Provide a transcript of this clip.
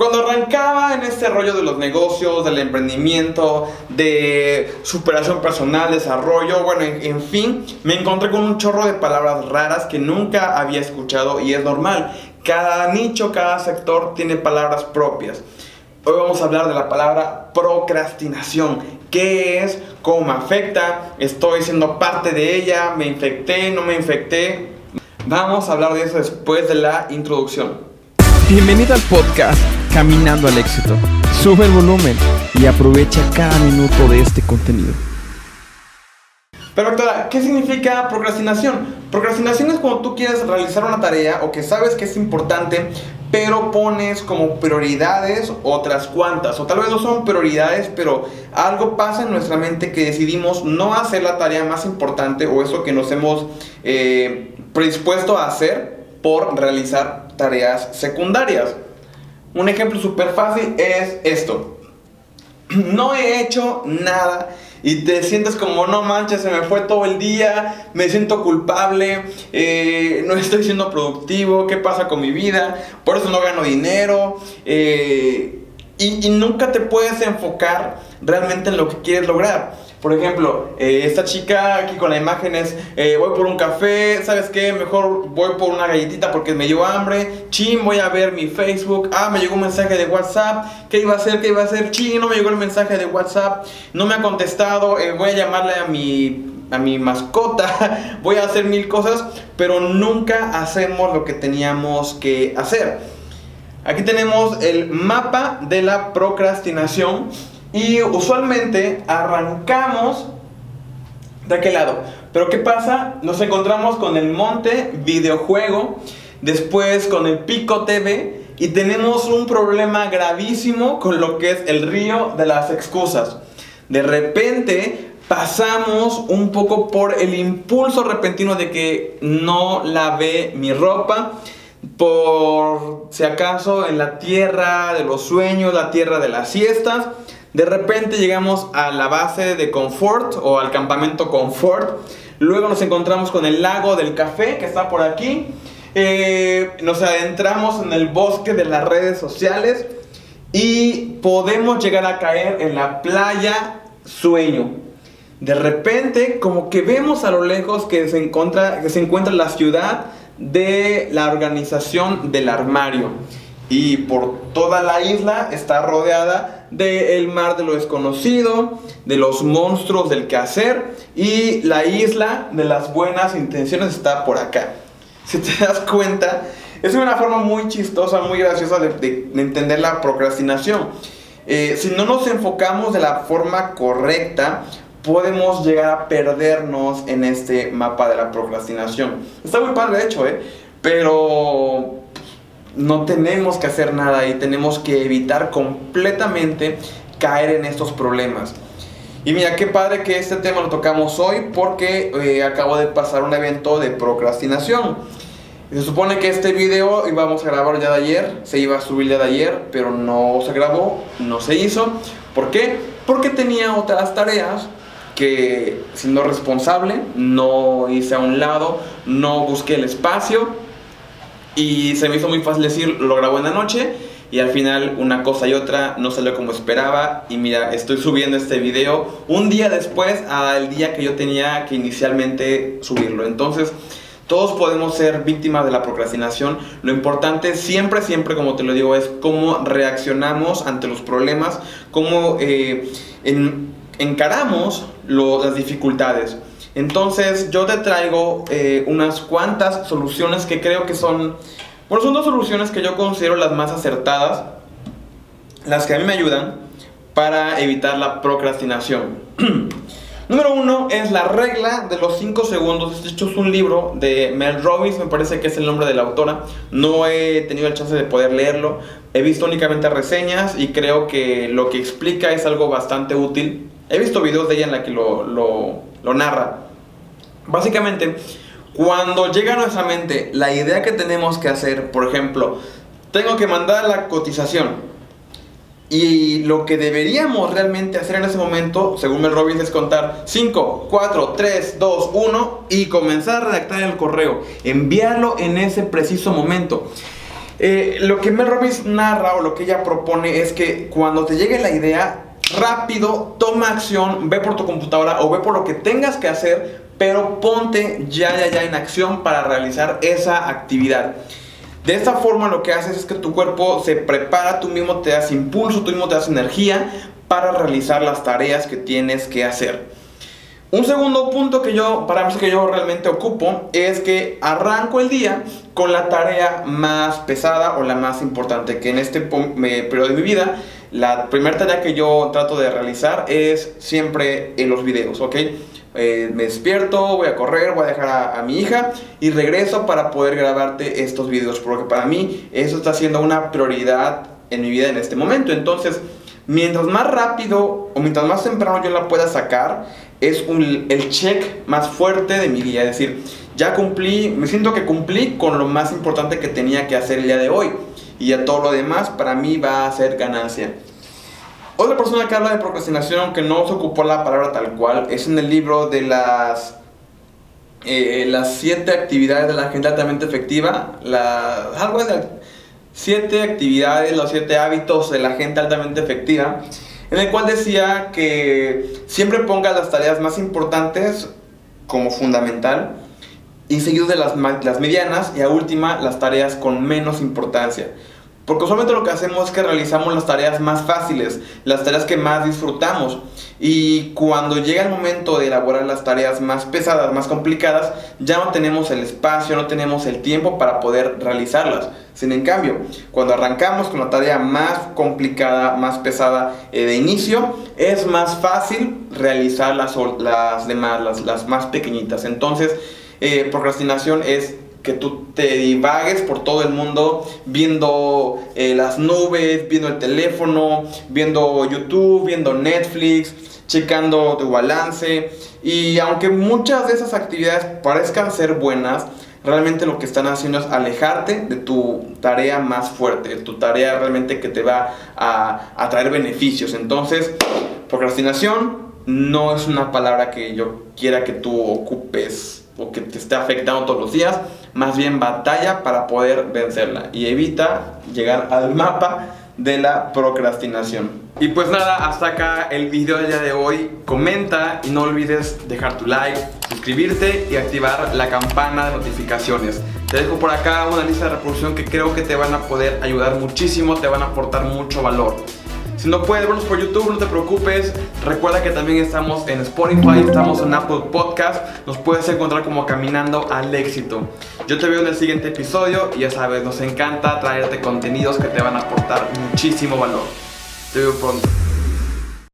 Cuando arrancaba en este rollo de los negocios, del emprendimiento, de superación personal, desarrollo, bueno, en, fin, me encontré con un chorro de palabras raras que nunca había escuchado y es normal. Cada nicho, cada sector tiene palabras propias. Hoy vamos a hablar de la palabra procrastinación. ¿Qué es? ¿Cómo afecta? ¿Estoy siendo parte de ella? ¿Me infecté? ¿No me infecté? Vamos a hablar de eso después de la introducción. Bienvenido al podcast Caminando al Éxito. Sube el volumen y aprovecha cada minuto de este contenido. Pero doctora, ¿qué significa procrastinación? Procrastinación es cuando tú quieres realizar una tarea o que sabes que es importante, pero pones como prioridades otras cuantas. O tal vez no son prioridades, pero algo pasa en nuestra mente que decidimos no hacer la tarea más importante o eso que nos hemos eh, predispuesto a hacer por realizar tareas secundarias. Un ejemplo súper fácil es esto. No he hecho nada y te sientes como, no manches, se me fue todo el día, me siento culpable, eh, no estoy siendo productivo, ¿qué pasa con mi vida? Por eso no gano dinero. Eh, y, y nunca te puedes enfocar realmente en lo que quieres lograr. Por ejemplo, eh, esta chica aquí con la imagen es, eh, voy por un café, ¿sabes qué? Mejor voy por una galletita porque me dio hambre. Chin, voy a ver mi Facebook. Ah, me llegó un mensaje de WhatsApp. ¿Qué iba a hacer? ¿Qué iba a hacer? Chin, no me llegó el mensaje de WhatsApp. No me ha contestado. Eh, voy a llamarle a mi a mi mascota, voy a hacer mil cosas, pero nunca hacemos lo que teníamos que hacer. Aquí tenemos el mapa de la procrastinación y usualmente arrancamos de aquel lado. Pero ¿qué pasa? Nos encontramos con el monte videojuego, después con el pico TV y tenemos un problema gravísimo con lo que es el río de las excusas. De repente pasamos un poco por el impulso repentino de que no lavé mi ropa, por si acaso en la tierra de los sueños, la tierra de las siestas, de repente llegamos a la base de confort o al campamento confort. Luego nos encontramos con el lago del café que está por aquí. Eh, nos adentramos en el bosque de las redes sociales y podemos llegar a caer en la playa sueño. De repente, como que vemos a lo lejos que se encuentra, que se encuentra la ciudad de la organización del armario. Y por toda la isla está rodeada del mar de lo desconocido, de los monstruos del quehacer y la isla de las buenas intenciones está por acá. Si te das cuenta, es una forma muy chistosa, muy graciosa de, entender la procrastinación. Eh, si no nos enfocamos de la forma correcta, podemos llegar a perdernos en este mapa de la procrastinación. Está muy padre, de hecho, ¿eh? Pero no tenemos que hacer nada y tenemos que evitar completamente caer en estos problemas. Y mira, qué padre que este tema lo tocamos hoy porque eh, acabo de pasar un evento de procrastinación. Se supone que este video íbamos a grabar ya de ayer, se iba a subir ya de ayer, pero no se grabó, no se hizo. ¿Por qué? Porque tenía otras tareas que siendo responsable no hice a un lado, no busqué el espacio y se me hizo muy fácil decir, lo grabo en la noche y al final una cosa y otra no salió como esperaba y mira, estoy subiendo este video un día después al día que yo tenía que inicialmente subirlo. Entonces, todos podemos ser víctimas de la procrastinación. Lo importante siempre, siempre, como te lo digo, es cómo reaccionamos ante los problemas, cómo eh, encaramos las dificultades. Entonces yo te traigo eh, unas cuantas soluciones que creo que son, bueno, son dos soluciones que yo considero las más acertadas, las que a mí me ayudan para evitar la procrastinación. Número uno es la regla de los 5 segundos. De hecho es un libro de Mel Robbins, me parece que es el nombre de la autora. No he tenido el chance de poder leerlo. He visto únicamente reseñas y creo que lo que explica es algo bastante útil. He visto videos de ella en la que lo, lo, lo narra. Básicamente, cuando llega a nuestra mente la idea que tenemos que hacer, por ejemplo, tengo que mandar la cotización. Y lo que deberíamos realmente hacer en ese momento, según Mel Robbins, es contar 5, 4, 3, 2, 1 y comenzar a redactar el correo. Enviarlo en ese preciso momento. Eh, lo que Mel Robbins narra o lo que ella propone es que cuando te llegue la idea, rápido, toma acción, ve por tu computadora o ve por lo que tengas que hacer, pero ponte ya, ya, ya en acción para realizar esa actividad. De esta forma lo que haces es que tu cuerpo se prepara, tú mismo te das impulso, tú mismo te das energía para realizar las tareas que tienes que hacer. Un segundo punto que yo, para mí que yo realmente ocupo, es que arranco el día con la tarea más pesada o la más importante, que en este periodo de mi vida, la primera tarea que yo trato de realizar es siempre en los videos, ¿ok? Eh, me despierto, voy a correr, voy a dejar a, mi hija y regreso para poder grabarte estos videos, porque para mí eso está siendo una prioridad en mi vida en este momento. Entonces, mientras más rápido o mientras más temprano yo la pueda sacar, es el check más fuerte de mi día. Es decir, ya cumplí, me siento que cumplí con lo más importante que tenía que hacer el día de hoy. Y ya todo lo demás para mí va a ser ganancia. Otra persona que habla de procrastinación, aunque no se ocupó la palabra tal cual, es en el libro de las eh, las siete actividades de la gente altamente efectiva, la, algo de siete actividades, los siete hábitos de la gente altamente efectiva, en el cual decía que siempre ponga las tareas más importantes como fundamental y seguido de las, las medianas y a última las tareas con menos importancia. Porque usualmente lo que hacemos es que realizamos las tareas más fáciles, las tareas que más disfrutamos. Y cuando llega el momento de elaborar las tareas más pesadas, más complicadas, ya no tenemos el espacio, no tenemos el tiempo para poder realizarlas. Sin en cambio, cuando arrancamos con la tarea más complicada, más pesada eh, de inicio, es más fácil realizar las, las demás, las, las más pequeñitas. Entonces, eh, procrastinación es que tú te divagues por todo el mundo viendo eh, las nubes, viendo el teléfono, viendo YouTube, viendo Netflix, checando tu balance. Y aunque muchas de esas actividades parezcan ser buenas, realmente lo que están haciendo es alejarte de tu tarea más fuerte, tu tarea realmente que te va a, a traer beneficios. Entonces, procrastinación no es una palabra que yo quiera que tú ocupes o que te esté afectando todos los días, más bien batalla para poder vencerla y evita llegar al mapa de la procrastinación. Y pues nada, hasta acá el video del día de hoy. Comenta y no olvides dejar tu like, suscribirte y activar la campana de notificaciones. Te dejo por acá una lista de reproducción que creo que te van a poder ayudar muchísimo, te van a aportar mucho valor. Si no puedes vernos por YouTube, no te preocupes. Recuerda que también estamos en Spotify, estamos en Apple Podcast. Nos puedes encontrar como Caminando al Éxito. Yo te veo en el siguiente episodio y ya sabes, nos encanta traerte contenidos que te van a aportar muchísimo valor. Te veo pronto.